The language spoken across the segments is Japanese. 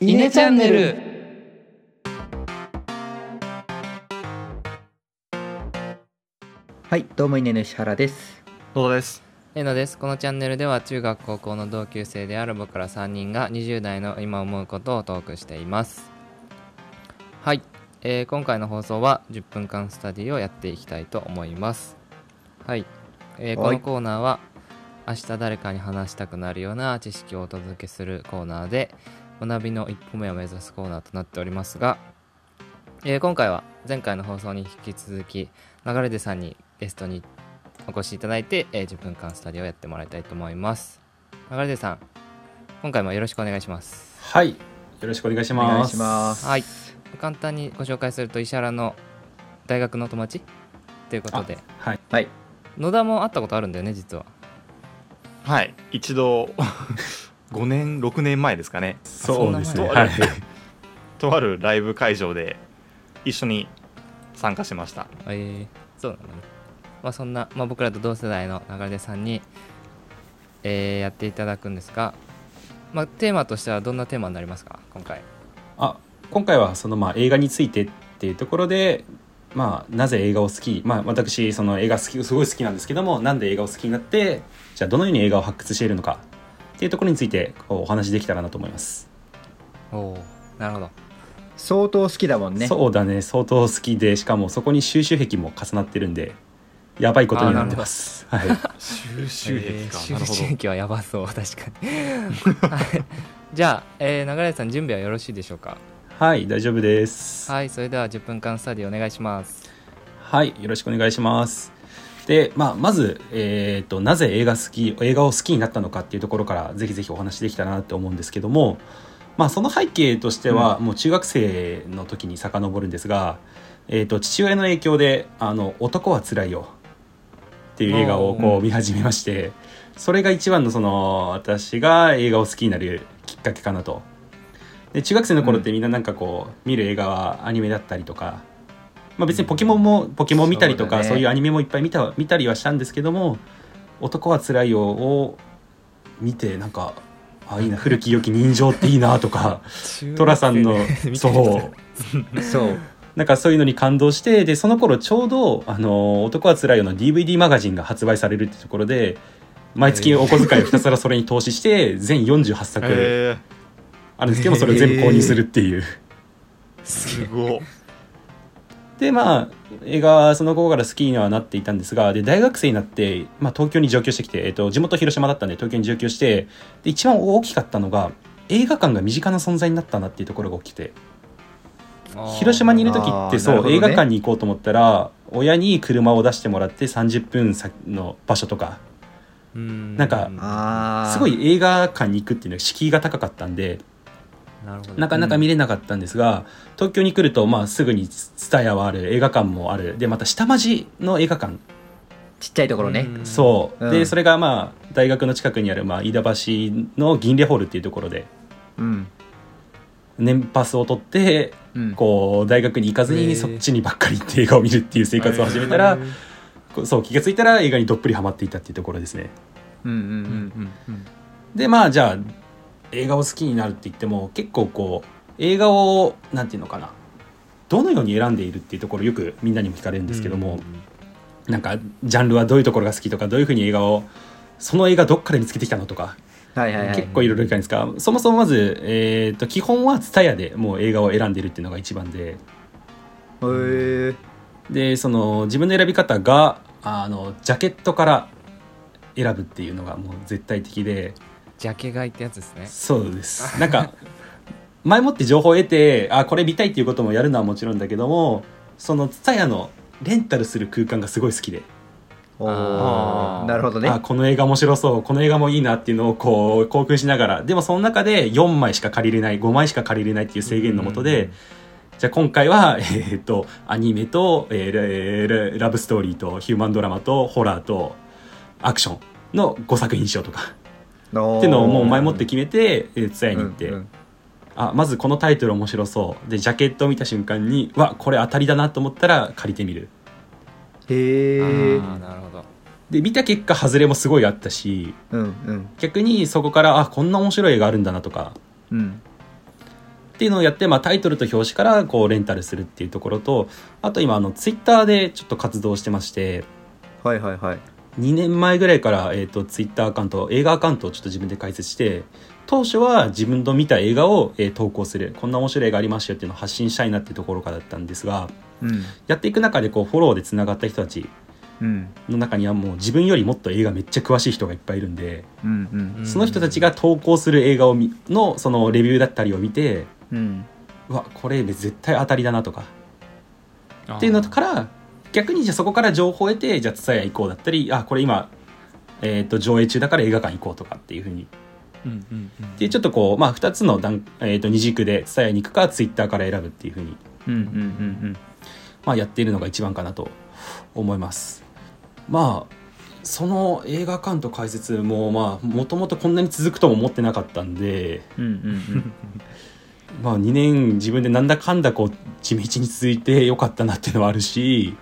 イネチャンネル。はい、どうも稲の石原です。どうです。えのです。このチャンネルでは中学高校の同級生である僕ら3人が20代の今思うことをトークしています。はい、えー今回の放送は10分間スタディをやっていきたいと思います。はい、えーこはい。のコーナーは明日誰かに話したくなるような知識をお届けするコーナーで学びの一歩目を目指すコーナーとなっておりますが、えー今回は前回の放送に引き続き流れでさんにゲストにお越しいただいて、えー10分間スタディをやってもらいたいと思います。流れでさん今回もよろしくお願いします。はい。よろしくお願いしおます。願いします。はい。簡単にご紹介すると石原の大学の友達？ということで。はい。はい。野田も会ったことあるんだよね実は。はい。一度5年6年前ですかね。そうですね。はい。とあるライブ会場で一緒に参加しました。えー、そうなんだね。まあそんな、まあ、僕らと同世代の流れさんに、えーやっていただくんですが、まあ、テーマとしてはどんなテーマになりますか？今回。あ今回はそのまあ映画についてっていうところでまあなぜ映画を好きまあ私その映画好きすごい好きなんですけどもなんで映画を好きになってじゃあどのように映画を発掘しているのかっていうところについてお話しできたらなと思います、おおなるほど。相当好きだもんね。そうだね。相当好きでしかもそこに収集癖も重なってるんでやばいことになってます。はい。収集癖か、えー収集癖はやばそう確かに。はい。じゃあ、えー、流れさん準備はよろしいでしょうか？はい大丈夫です。はいそれでは10分間スタディお願いします。はい、よろしくお願いします。で、まあ、まず、えー、となぜ映画好き映画を好きになったのかっていうところからぜひぜひお話できたらなって思うんですけども、まあ、その背景としては、もう中学生の時に遡るんですが、えー、と父親の影響で「あの男はつらいよ」っていう映画をこううん。見始めまして、それが一番のその私が映画を好きになるきっかけかなと。で中学生の頃ってみんななんかこう見る映画はアニメだったりとか、まあ、別にポケモンもポケモン見たりとかそうだね。いうアニメもいっぱい見た見たりはしたんですけども「男はつらいよ」を見てなんかあいいな古き良き人情っていいなとか寅さんのそう。そう。なんかそういうのに感動してでその頃ちょうど「あの男はつらいよ」の DVD マガジンが発売されるってところで毎月お小遣いをひたすらそれに投資して全48作えあるんですけどもそれを全部購入するっていう。ー、すごっでまあ映画はその頃から好きにはなっていたんですがで大学生になって、まあ、東京に上京してきて、えっと、地元広島だったんで東京に上京してで一番大きかったのが映画館が身近な存在になったなっていうところが起きて広島にいる時ってそう、ね映画館に行こうと思ったら親に車を出してもらって30分先の場所とかうんなんか。すご。い映画館に行くっていうのは敷居が高かったんでなるほど。なかなか見れなかったんですが、東京に来ると、まあ、すぐにツタヤはある映画館もある。でまた下町の映画館。ちっちゃいところね。うん。そう、うん。でそれがまあ大学の近くにある、まあ、飯田橋の銀レホールっていうところでうん。年パスを取ってうん。こう大学に行かずにそっちにばっかり行って映画を見るっていう生活を始めたら、そう気が付いたら映画にどっぷりハマっていたっていうところですね。うんうんうんうんうん。でまあじゃあ映画を好きになるって言っても結構こう映画をなんていうのかなどのように選んでいるっていうところよくみんなにも聞かれるんですけども、なんかジャンルはどういうところが好きとかどういうふうに映画をその映画どっから見つけてきたのとか、うん。はいはいはい。結構いろいろ聞かれるんですがそもそもまず、えー、と基本は TSUTAYA でもう映画を選んでいるっていうのが一番で。でその自分の選び方があのジャケットから選ぶっていうのがもう絶対的でジャケ買いってやつですね。そうです。なんか前もって情報を得てあこれ見たいっていうこともやるのはもちろんだけどもその TSUTAYA のレンタルする空間がすごい好きで。なるほどね。あ。この映画面白そうこの映画もいいなっていうのをこう興奮しながら。でもその中で4枚しか借りれない5枚しか借りれないっていう制限のもとで、うんじゃあ今回は、えー、とアニメと、えーラブストーリーとヒューマンドラマとホラーとアクションの5作品にしようとかっっていうのをもう前もって決めてえーツヤに行って、うんうん。あまずこのタイトル面白そう。でジャケットを見た瞬間にわこれ当たりだなと思ったら借りてみる。へえなるほど。で見た結果外れもすごいあったしうんうん。逆にそこからあこんな面白い映画あるんだなとか。うん。っていうのをやって、まあ、タイトルと表紙からこうレンタルするっていうところとあと今あのツイッターでちょっと活動してましてはいはいはい2年前ぐらいから、えー、とツイッターアカウント映画アカウントをちょっと自分で開設して当初は自分の見た映画を、えー投稿するこんな面白い映画ありましたよっていうのを発信したいなっていうところからだったんですがうん。やっていく中でこうフォローでつながった人たちうん。の中にはもう自分よりもっと映画めっちゃ詳しい人がいっぱいいるんでその人たちが投稿する映画を見のそのレビューだったりを見てうん。うわこれ絶対当たりだなとかっていうのから逆にじゃあそこから情報を得てじゃあ蔦屋行こうだったりあこれ今、えー、と上映中だから映画館行こうとかっていうふうに。うんうんうん。でちょっとこう、まあ、2つの段、えー、と二軸で蔦屋に行くかツイッターから選ぶっていうふうに、うんうんうんまあ、やっているのが一番かなと思います。まあその映画館と解説もまあもともとこんなに続くとも思ってなかったんで。うんうんうんまあ2年自分でなんだかんだこう地道に続いてよかったなっていうのはあるし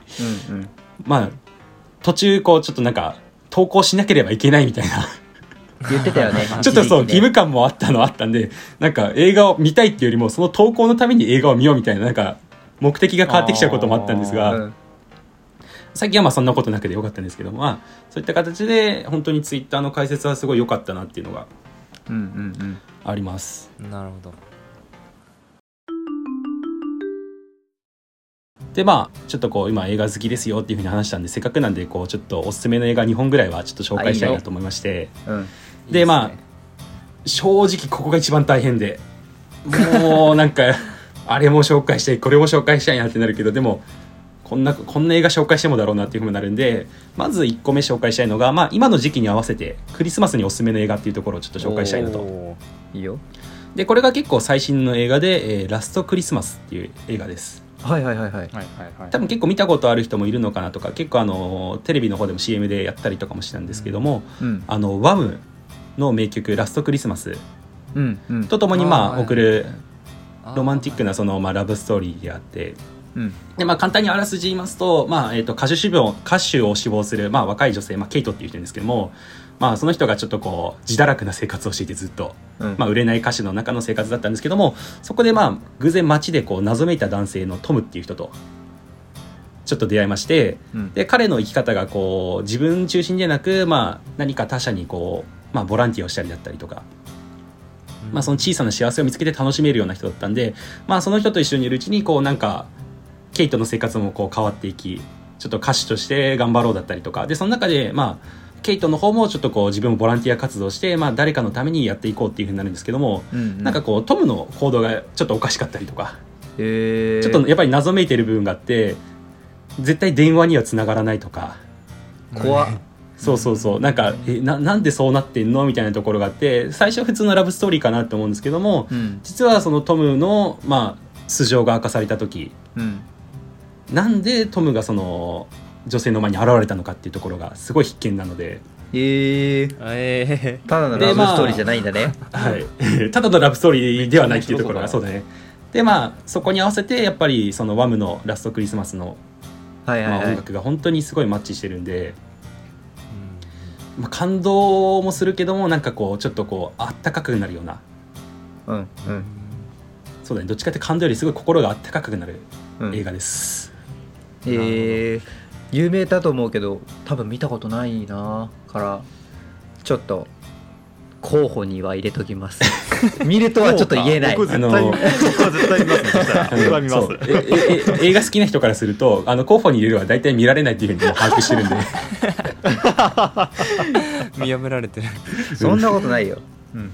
うんうん。まあ途中こうちょっとなんか投稿しなければいけないみたいな。言ってたよね ちょっとそう義務感もあったのあったんでなんか映画を見たいっていうよりもその投稿のために映画を見ようみたいななんか目的が変わってきちゃうこともあったんですがうん。最近はまあそんなことなくてよかったんですけどまあそういった形で本当にツイッターの解説はすごい良かったなっていうのがうんうん。あります。なるほどでまあちょっとこう今映画好きですよっていうふうに話したんでせっかくなんでこうちょっとおすすめの映画2本ぐらいはちょっと紹介したいなと思いまして。でまあ正直ここが一番大変でもうなんか あれも紹介したいこれも紹介したいなってなるけどでもこんなこんな映画紹介してもだろうなっていうふうになるんでまず1個目紹介したいのが、まあ、今の時期に合わせてクリスマスにおすすめの映画っていうところをちょっと紹介したいなと。おいいよ。でこれが結構最新の映画で「えーラストクリスマス」っていう映画ですはいはいはいはい。はいはいはい。多分結構見たことある人もいるのかなとか結構あのテレビの方でも CM でやったりとかもしたんですけども、うん。あのワムの名曲「ラストクリスマスうんうん」とともにまあ送るーロマンティックなそのまあラブストーリーであってうん。でまあ簡単にあらすじ言いますと,、まあえー、と歌手志望歌手を志望するまあ若い女性、まあ、ケイトっていう人ですけども、まあ、その人がちょっとこう自堕落な生活をしていてずっと、うん。まあ、売れない歌手の中の生活だったんですけどもそこでまあ偶然街でこう謎めいた男性のトムっていう人とちょっと出会いましてうん。で彼の生き方がこう自分中心でなく、まあ、何か他者にこう、まあ、ボランティアをしたりだったりとか、まあ、その小さな幸せを見つけて楽しめるような人だったんで、まあ、その人と一緒にいるうちにこうなんかケイトの生活もこう変わっていきちょっと歌手として頑張ろうだったりとかでその中でまあケイトの方もちょっとこう自分もボランティア活動して、まあ、誰かのためにやっていこうっていうふうになるんですけども、うんなんかこうトムの行動がちょっとおかしかったりとか、へえちょっとやっぱり謎めいてる部分があって絶対電話にはつながらないとか。怖っ。そうそうそう。なんかえななんでそうなってんのみたいなところがあって最初は普通のラブストーリーかなって思うんですけどもうん。実はそのトムの、まあ、素性が明かされた時。うん。なんでトムがその女性の前に現れたのかっていうところがすごい必見なので、へええただのラブストーリーじゃないんだね。はい、ただのラブストーリーではないっていうところがそうだね。でまあそこに合わせてやっぱりそのワムのラストクリスマスの、まあ、はいはい。はい音楽が本当にすごいマッチしてるんで、まあ、感動もするけどもなんかこうちょっとこうあったかくなるような。うんうん。そうだね。どっちかって感動よりすごい心があったかくなるうん。映画です、へえ有名だと思うけど多分見たことないなからちょっと候補には入れときます。見るとはちょっと言えない。僕絶は絶対見ます。ねそしたら僕は見ます映画好きな人からするとあの候補に入れるは大体見られないっていうふうにもう把握してるんで。見破られてる。そんなことないよ。うん。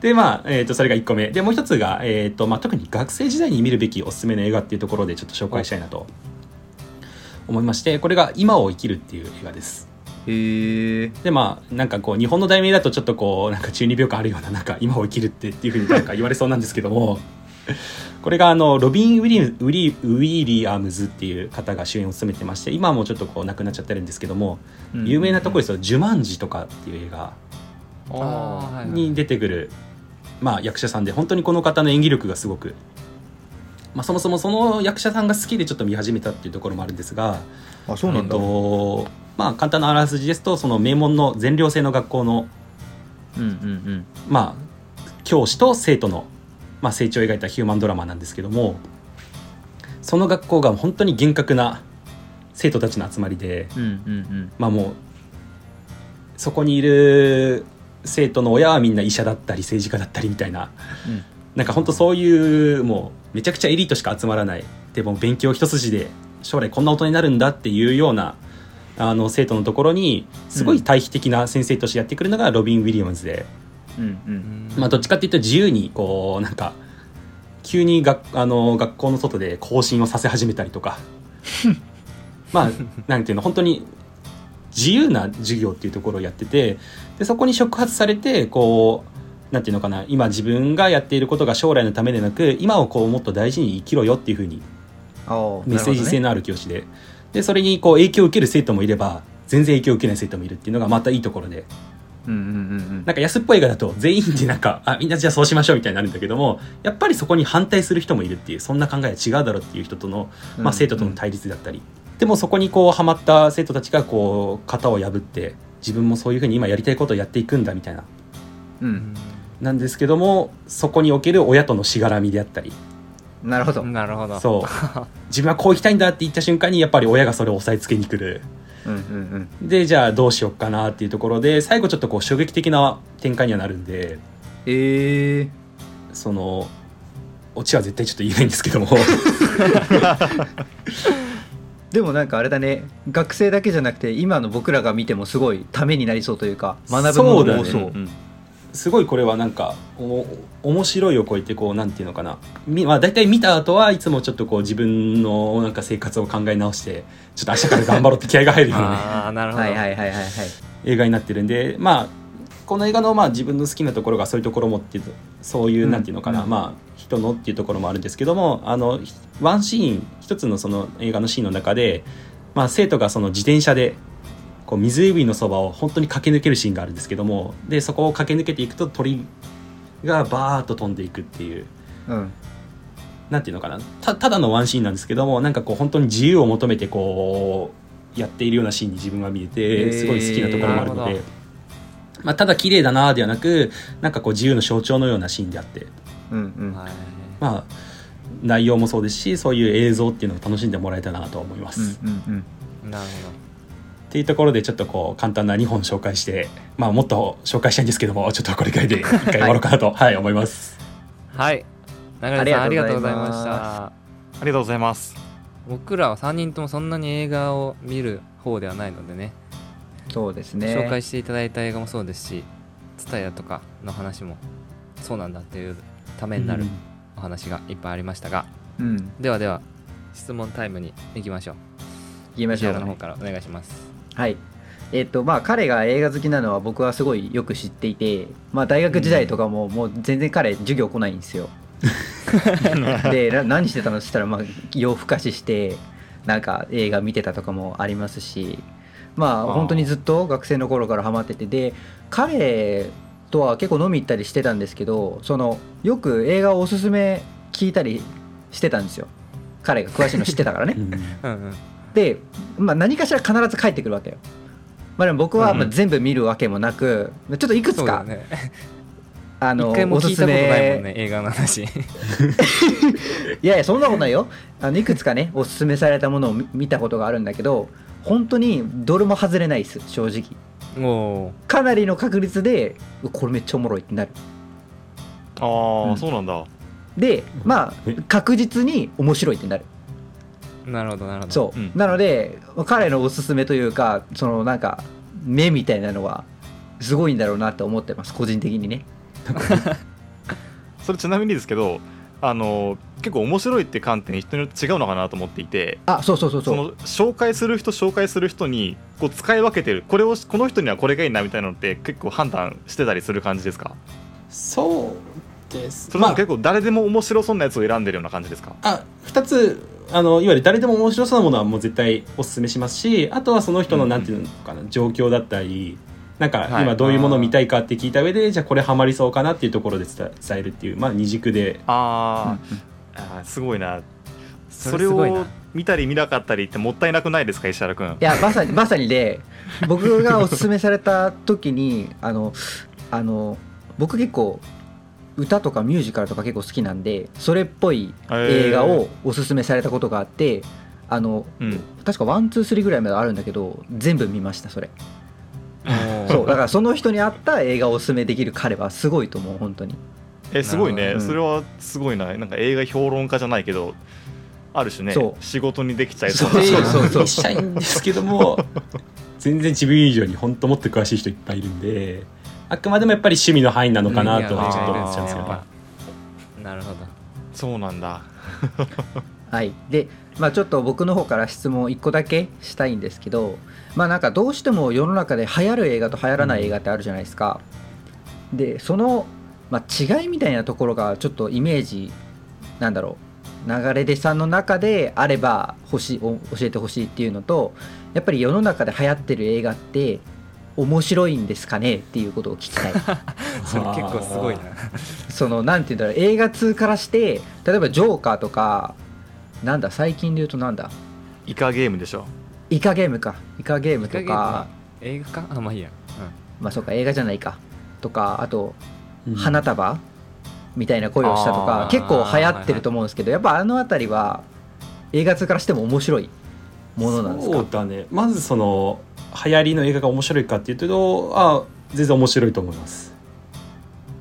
でまあ、えー、とそれが1個目。でもう一つが、えーとまあ、特に学生時代に見るべきおすすめの映画っていうところでちょっと紹介したいなと思いましてこれが「今を生きる」っていう映画です。でまあなんかこう日本の題名だとちょっとこうなんか中二病感あるようななんか今を生きるってっていうふうになんか言われそうなんですけどもこれがあのロビン・ウィリウィリウィリアムズっていう方が主演を務めてまして今はもうちょっとこう亡くなっちゃってるんですけども、有名なところですと「ジュマンジ」とかっていう映画に出てくる、まあ、役者さんで本当にこの方の演技力がすごく、まあ、そもそもその役者さんが好きでちょっと見始めたっていうところもあるんですがあそうなんだ、えっとまあ、簡単なあらすじですとその名門の全寮制の学校の、うんうんまあ、教師と生徒のまあ、成長を描いたヒューマンドラマなんですけどもその学校が本当に厳格な生徒たちの集まりで、うんうん。まあもうそこにいる生徒の親はみんな医者だったり政治家だったりみたいなうん。なんか本当そういうもうめちゃくちゃエリートしか集まらない。でも勉強一筋で将来こんな大人になるんだっていうようなあの生徒のところにすごい対比的な先生としてやってくるのがロビン・ウィリアムズで、うんうん。まあ、どっちかっていうと自由にこうなんか急に学あの学校の外で更新をさせ始めたりとか。まあなんていうの本当に自由な授業っていうところをやっててでそこに触発されてこうなんていうのかな今自分がやっていることが将来のためでなく今をこうもっと大事に生きろよっていうふうにメッセージ性のある教師で,、でそれにこう影響を受ける生徒もいれば全然影響を受けない生徒もいるっていうのがまたいいところで。ほどねうんうんうん。なんか安っぽい映画だと全員でなんかあみんなじゃあそうしましょうみたいになるんだけどもやっぱりそこに反対する人もいるっていうそんな考えは違うだろうっていう人との、うんまあ、生徒との対立だったり、でもそこにこうハマった生徒たちがこう型を破って自分もそういうふうに今やりたいことをやっていくんだみたいな。うん、ううんなんですけどもそこにおける親とのしがらみであったり。ん、なるほど、なるほど。そう。自分はこう行きたいんだって言った瞬間にやっぱり親がそれを押さえつけに来る。うんうんうん、でじゃあどうしようかなっていうところで最後ちょっとこう衝撃的な展開にはなるんで。ええそのオチは絶対ちょっと言えないんですけども。でもなんかあれだね。学生だけじゃなくて今の僕らが見てもすごいためになりそうというか学ぶものも多そう。そうだねすごいこれはなんかお面白いを超えてこうなんていうのかな。み、まあ、大体見た後はいつもちょっとこう自分のなんか生活を考え直してちょっと明日から頑張ろうって気合が入るような。ね ああなるほど。はいはいはいはいはい。映画になってるんでまあこの映画のまあ自分の好きなところがそういうところもっていうそういううんなんていうのかな、うん。まあ人のっていうところもあるんですけどもあのワンシーン一つのその映画のシーンの中で、まあ、生徒がその自転車でこう湖のそばを本当に駆け抜けるシーンがあるんですけどもでそこを駆け抜けていくと鳥がバーッと飛んでいくっていううん。なんていうのかな。たただのワンシーンなんですけどもなんかこう本当に自由を求めてこうやっているようなシーンに自分が見えてすごい好きなところもあるので。へー。まあ、ただ綺麗だなではなくなんかこう自由の象徴のようなシーンであって。うんうん。はい。まあ内容もそうですしそういう映像っていうのを楽しんでもらえたらなと思います、うんっうんうん。なるていうところでちょっとこう簡単な2本紹介してまあもっと紹介したいんですけどもちょっとこれぐらいで一回 終わろうかなと、はい思います。はい。流れさんあありりがとうございました。ありがとうございます。僕らは3人ともそんなに映画を見る方ではないのでね。そうですね。紹介していただいた映画もそうですし TSUTAYA とかの話もそうなんだっていうためになるお話がいっぱいありましたが、うん。ではでは質問タイムに行きましょう。言いましょう。藤原の方からお願いしますはい。えっとまあ彼が映画好きなのは僕はすごいよく知っていてまあ大学時代とかももう全然彼授業来ないんですよ。でな何してたのって言ったらまあ夜更かししてなんか映画見てたとかもありますしまあ本当にずっと学生の頃からハマっててで彼とは結構飲み行ったりしてたんですけどそのよく映画をおすすめ聞いたりしてたんですよ。彼が詳しいの知ってたからね。うん。うんうんで、まあ、何かしら必ず帰ってくるわけよ。まあ、でも僕はうんまあ全部見るわけもなく、ちょっといくつか、あの一回もおすす聞いたことないもんめ、ね映画の話。いやいやそんなことないよ。あのいくつかねおすすめされたものを見見たことがあるんだけど本当にどれも外れないです正直。かなりの確率でうこれめっちゃおもろいってなる。ああ、うん。そうなんだ。でまあえ？確実に面白いってなるなるほどなるほど。そう、うん。なので彼のおすすめというかそのなんか目みたいなのはすごいんだろうなって思ってます。個人的にね。それちなみにですけどあの結構面白いって観点人によって違うのかなと思っていてあそうそうそうそそうの紹介する人紹介する人にこう使い分けてる。これをこの人にはこれがいいなみたいなのって結構判断してたりする感じですか？そうです。それ結構誰でも面白そうなやつを選んでるような感じですか、あ2つあのいわゆる誰でも面白そうなものはもう絶対おすすめしますしあとはその人のうんなんていうのかな、状況だったりなんかはい。今どういうものを見たいかって聞いた上で、じゃあこれハマりそうかなっていうところで伝えるっていうまあ二軸で。あー、あーすごいな。そそれれすごいな。を見たり見なかったりってもったいなくないですか石原君？いやまさに まさにで僕がおすすめされた時にあのあの僕結構歌とかミュージカルとか結構好きなんでそれっぽい映画をおすすめされたことがあってあのうん。確か one two three ぐらいまであるんだけど全部見ましたそれ。おそうだからその人に合った映画をおすすめできる彼はすごいと思う本当に。えすごいね、うん。それはすごいな。なんか映画評論家じゃないけどある種ね。そう。仕事にできちゃいそそう。そうそうそう。したいんですけども全然自分以上に本当もっと詳しい人いっぱいいるんであくまでもやっぱり趣味の範囲なのかなとはちょっと思っちゃうんですよねやっぱなるほどそうなんだ。はい。でまあちょっと僕の方から質問1個だけしたいんですけどまあなんかどうしても世の中で流行る映画と流行らない映画ってあるじゃないですか、でその、まあ、違いみたいなところがちょっとイメージなんだろう。流れ出さんの中であれば欲し教えてほしいっていうのとやっぱり世の中で流行ってる映画って面白いんですかねっていうことを聞きたい。それ結構すごいな。そのなんて言うんだろう映画通からして例えばジョーカーとかなんだ最近で言うとなんだ？イカゲームでしょ。イカゲームか。イカゲームとか。映画か？あまあいいや、まあそうか映画じゃないか。とかあとうん。花束？みたいな声をしたとか結構流行ってると思うんですけどやっぱあの辺りは映画通からしても面白いものなんですか？そうだね。まずその流行りの映画が面白いかっていうとあ全然面白いと思います。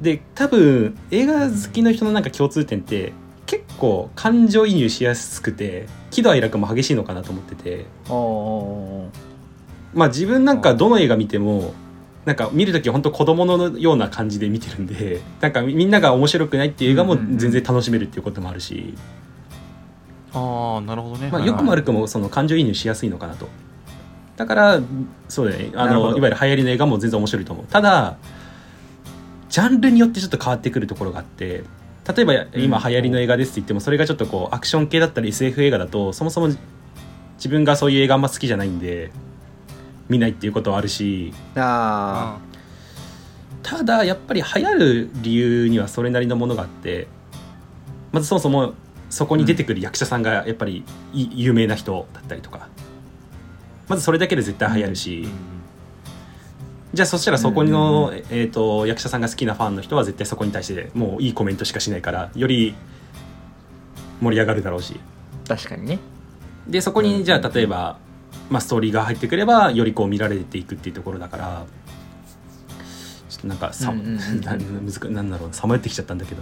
で多分映画好きの人のなんか共通点って結構感情移入しやすくて喜怒哀楽も激しいのかなと思ってて。まあ自分なんかどの映画見てもなんか見る時は本当子供のような感じで見てるんで なんかみんなが面白くないっていう映画もうんうんうん。全然楽しめるっていうこともあるし、ああなるほどね。まあ、よくも悪くもその感情移入しやすいのかなとだからそうだね。あのいわゆる流行りの映画も全然面白いと思う。ただジャンルによってちょっと変わってくるところがあって例えば今流行りの映画ですって言ってもそれがちょっとこうアクション系だったり SF 映画だとそもそも自分がそういう映画あんま好きじゃないんで見ないっていうことはあるし。あただやっぱり流行る理由にはそれなりのものがあってまずそもそもそこに出てくる役者さんがやっぱりい有名な人だったりとかまずそれだけで絶対流行るし、じゃあそしたらそこの、えー、と役者さんが好きなファンの人は絶対そこに対してもういいコメントしかしないからより盛り上がるだろうし。ー確かにね。でそこにじゃあ例えば、まあ、ストーリーが入ってくればよりこう見られていくっていうところだからちょっとなんかさ、うんうんうんうん。なんだろうさまよってきちゃったんだけど。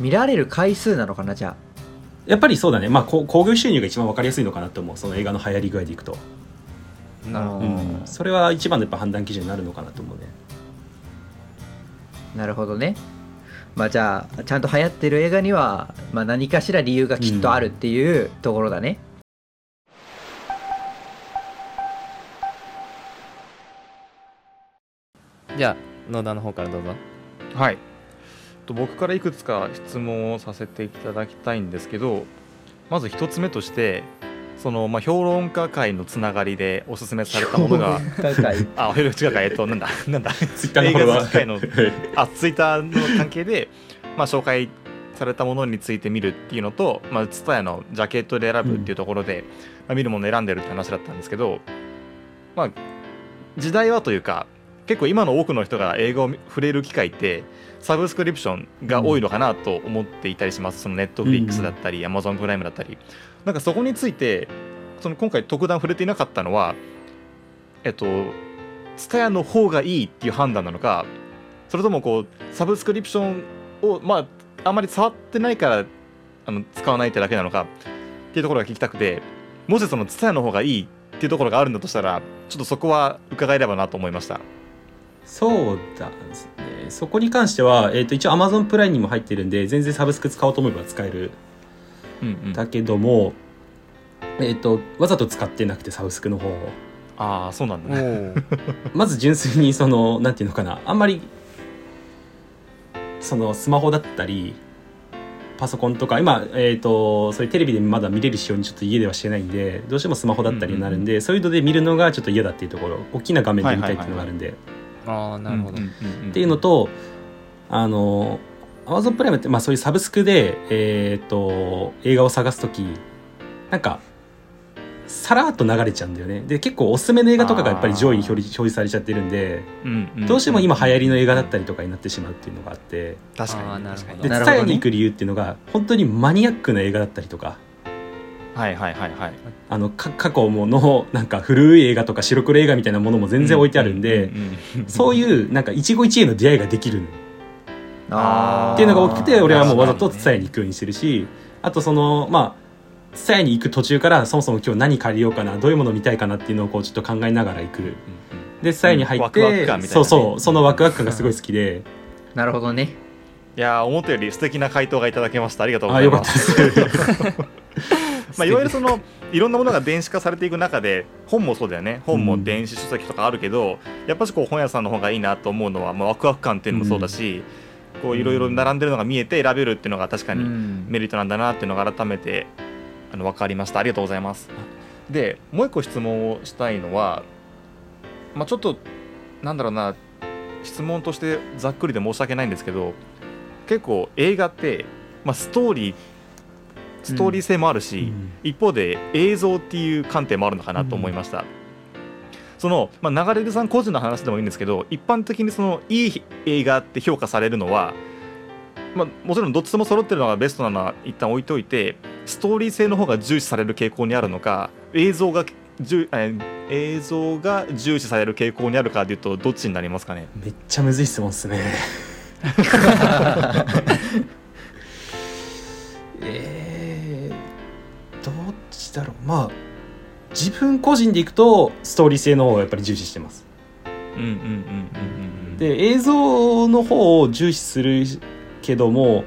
見られる回数なのかなじゃあ。やっぱりそうだね。まあこう興行収入が一番分かりやすいのかなと思う。その映画の流行り具合でいくと、なるほど。うん、それは一番のやっぱ判断基準になるのかなと思うね。なるほどね。まあじゃあちゃんと流行ってる映画には、まあ、何かしら理由がきっとあるっていうところだね、じゃあ野田の方からどうぞ。はい。と僕からいくつか質問をさせていただきたいんですけどまず一つ目としてその、まあ、評論家会のつながりでおすすめされたものがあ違うかえっとなんだなんだ。ツイッターのフォロワあツイッターの関係で、まあ、紹介されたものについて見るっていうのと、まあ、ツタヤのジャケットで選ぶっていうところで、まあ、見るものを選んでるって話だったんですけど、まあ、時代はというか結構今の多くの人が映画を触れる機会ってサブスクリプションが多いのかなと思っていたりします、そのネットフリックスだったり、アマゾンプライムだったりなんかそこについてその今回特段触れていなかったのはえっとツタヤの方がいいっていう判断なのかそれともこうサブスクリプションをまああまり触ってないからあの使わないってだけなのかっていうところが聞きたくてもしそのツタヤの方がいいっていうところがあるんだとしたらちょっとそこは伺えればなと思いました。そうだですね。そこに関しては、えー、と一応 Amazon プライムにも入ってるんで全然サブスク使おうと思えば使えるうんうん。だけども、えー、とわざと使ってなくてサブスクの方を。ああそうなんだね。まず純粋にそのなんていうのかな。あんまりそのスマホだったりパソコンとか今、えー、とそういうテレビでまだ見れる仕様にちょっと家ではしてないんでどうしてもスマホだったりになるんで、そういうので見るのがちょっと嫌だっていうところ大きな画面で見たいっていうのがあるんで、ああなるほど、うんうんうんうん。っていうのとあの Amazon プライムって、まあ、そういうサブスクで、えー、と映画を探す時なんかさらっと流れちゃうんだよね。で結構おすすめの映画とかがやっぱり上位に表示表示されちゃってるんでうんうん。どうしても今流行りの映画だったりとかになってしまうっていうのがあって。確かにあーなるほど。で伝えに行く理由っていうのが本当にマニアックな映画だったりとか。はいはいはいはい。あのか過去ものなんか古い映画とか白黒映画みたいなものも全然置いてあるんで、そうういうなんか一期一会の出会いができるっていうのが大きくて俺はもうわざと伝えに行くようにしてるしあとそのまあ伝えに行く途中からそもそも今日何借りようかなどういうもの見たいかなっていうのをこうちょっと考えながら行く。で伝えに入っワクワクて感みたいなね。そうそうそのワクワク感がすごい好きで。なるほどね。いやー思ったより素敵な回答がいただけました。ありがとうごあよかったざいますです。まあ、いわゆるそのいろんなものが電子化されていく中で本もそうだよね。本も電子書籍とかあるけど、やっぱしこう本屋さんの方がいいなと思うのは、まあ、ワクワク感っていうのもそうだし、こういろいろ並んでるのが見えて選べるっていうのが確かにうん。メリットなんだなっていうのが改めてあの分かりました。ありがとうございます。でもう一個質問をしたいのは、まあ、ちょっとなんだろうな質問としてざっくりで申し訳ないんですけど結構映画って、まあ、ストーリーストーリー性もあるし、うん。一方で映像っていう観点もあるのかなと思いました、その、まあ、流れるさん個人の話でもいいんですけど一般的にそのいい映画って評価されるのは、まあ、もちろんどっちとも揃ってるのがベストなのは一旦置いといてストーリー性の方が重視される傾向にあるのか映像が重え映像が重視される傾向にあるかでいうとどっちになりますかね？めっちゃむずい質問っすね。えー、どっちだろう？まあ自分個人でいくとストーリー性の方をやっぱり重視してます。で映像の方を重視するけども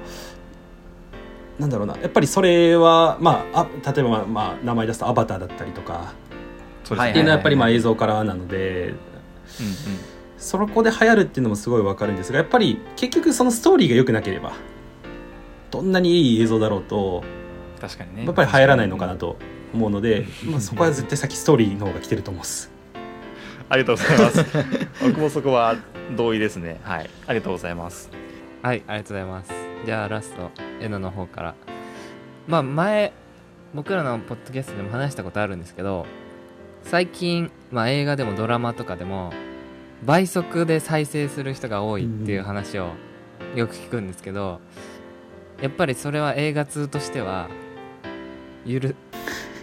なんだろうなやっぱりそれはまああ例えば、まあまあ、名前出すと「アバター」だったりとかっていうのはやっぱりまあ映像からなのでうんうん。そこで流行るっていうのもすごいわかるんですがやっぱり結局そのストーリーが良くなければどんなにいい映像だろうと確かにね。やっぱり流行らないのかなと思うので、まあ、そこは絶対先ストーリーの方が来てると思うんです。ありがとうございます。僕もそこは同意ですね。はい。ありがとうございます。はいありがとうございます。じゃあラスト N の方から。まあ前僕らのポッドキャストでも話したことあるんですけど最近、まあ、映画でもドラマとかでも倍速で再生する人が多いっていう話をよく聞くんですけどやっぱりそれは映画通としては許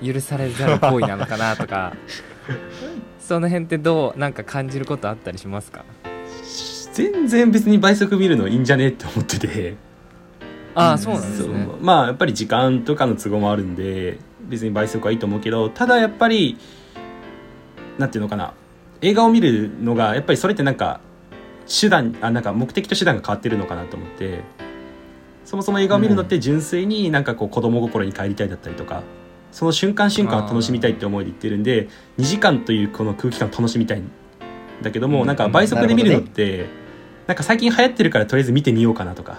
許されざる行為なのかなとか。その辺ってどうなんか感じることあったりしますか？全然別に倍速見るのいいんじゃねって思ってて。ああそうなんですね。まあやっぱり時間とかの都合もあるんで別に倍速はいいと思うけどただやっぱりなんていうのかな。映画を見るのがやっぱりそれってなんか手段あなんか目的と手段が変わってるのかなと思って。そもそも映画を見るのって純粋になんかこう子供心に帰りたいだったりとかその瞬間瞬間を楽しみたいって思いで言ってるんで2時間というこの空気感を楽しみたいんだけども、うん。なんか倍速で見るのって、なんか最近流行ってるからとりあえず見てみようかなとか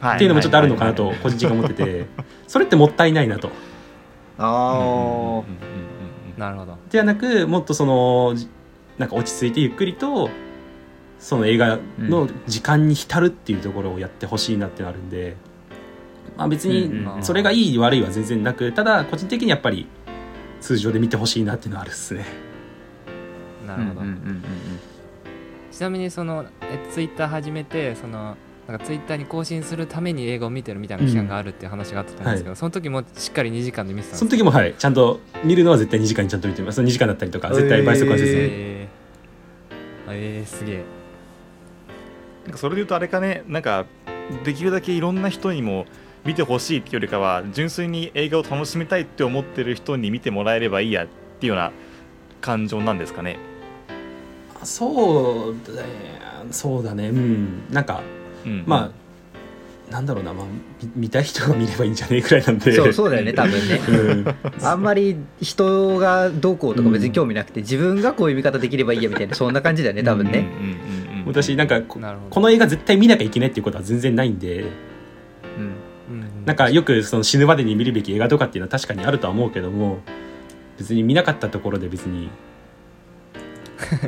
はっていうのもちょっとあるのかなとはい個人的に思っててそれってもったいないなと。あなるほど。ではなくもっとそのじなんか落ち着いてゆっくりとその映画の時間に浸るっていうところをやってほしいなってなるんで、まあ、別にうんうんそれがいい悪いは全然なくただ個人的にやっぱり通常で見てほしいなっていうのはあるっすね。なるほど、うんうんうんちなみにそのえツイッター始めてそのなんかツイッターに更新するために映画を見てるみたいな期間があるっていう話があったんですけど、その時もしっかり2時間で見てたんですその時もはい。ちゃんと見るのは絶対2時間にちゃんと見てます。その2時間だったりとか絶対倍速はせずに、えー、えー、すげえ。なんかそれで言うとあれかねなんかできるだけいろんな人にも見てほしいっていうよりかは純粋に映画を楽しみたいって思ってる人に見てもらえればいいやっていうような感情なんですかね。そうだねそうだね。うんなんかうん、まあなんだろうな、まあ、見見たい人が見ればいいんじゃねえくらいなんで。そうそうだよね多分ね。うん。あんまり人がどうこうとか別に興味なくて自分がこういう見方できればいいやみたいなそんな感じだよね多分ね。うんうんうんうん、私なんかこの映画絶対見なきゃいけないっていうことは全然ないんで。うんうんなんかよくその死ぬまでに見るべき映画とかっていうのは確かにあるとは思うけども別に見なかったところで別に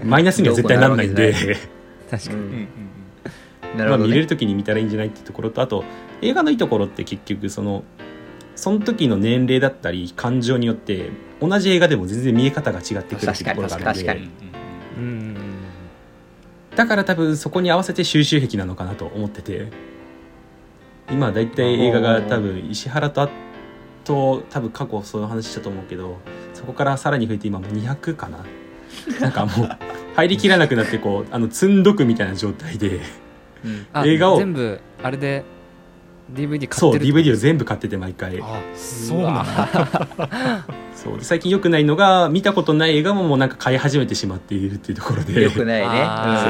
マイナスには絶対 なんないんで。確かに、うんうんうん。まあ、なるほどね。見れる時に見たらいいんじゃないっていうところとあと映画のいいところって結局そのその時の年齢だったり感情によって同じ映画でも全然見え方が違ってくるっていうところがあるの確かにでうんうん。だから多分そこに合わせて収集癖なのかなと思ってて今だいたい映画が多分石原とあと多分過去そういう話したと思うけどそこからさらに増えて今もう200かな。なんかもう入りきらなくなってこうあの積んどくみたいな状態でうん。あ映画を。全部あれで DVD 買そうってる DVD を全部買ってて毎回。あそうなんだ。そう。で最近良くないのが見たことない映画ももうなんか買い始めてしまっているっていうところで。よくない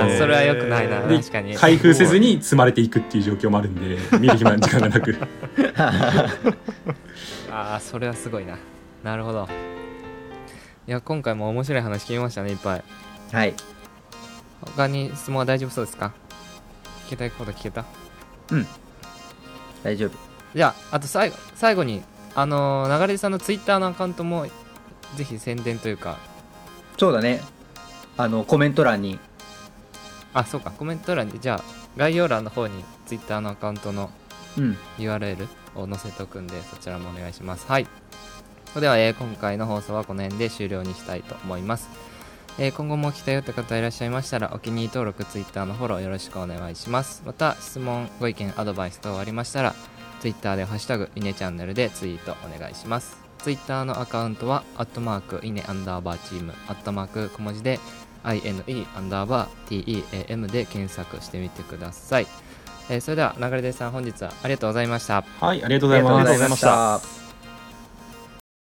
ね。それはよくないな。で確かに。開封せずに積まれていくっていう状況もあるんで見る暇時間がなく。ああそれはすごいな。なるほど。いや今回も面白い話聞きましたねいっぱい。はい。他に質問は大丈夫そうですか？聞きたいこと聞けた？大丈夫。じゃああと最後最後にあのー流れさんのツイッターのアカウントもぜひ宣伝というか。そうだね。あのコメント欄に。あそうかコメント欄に。じゃあ概要欄の方にツイッターのアカウントのうん。URL を載せておくんでそちらもお願いします。はい。それでは、えー今回の放送はこの辺で終了にしたいと思います、えー今後も来たよって方いらっしゃいましたらお気に入り登録 Twitter のフォローよろしくお願いします。また質問ご意見アドバイス等ありましたら Twitter で「ハッシュタグイネチャンネル」でツイートお願いします。Twitter のアカウントはアットマークイネアンダーバーチームアットマーク小文字で INE アンダーバー TEAM で検索してみてください。えーそれでは流れでさん本日はありがとうございました。はいありがとうごありがとうございますざいました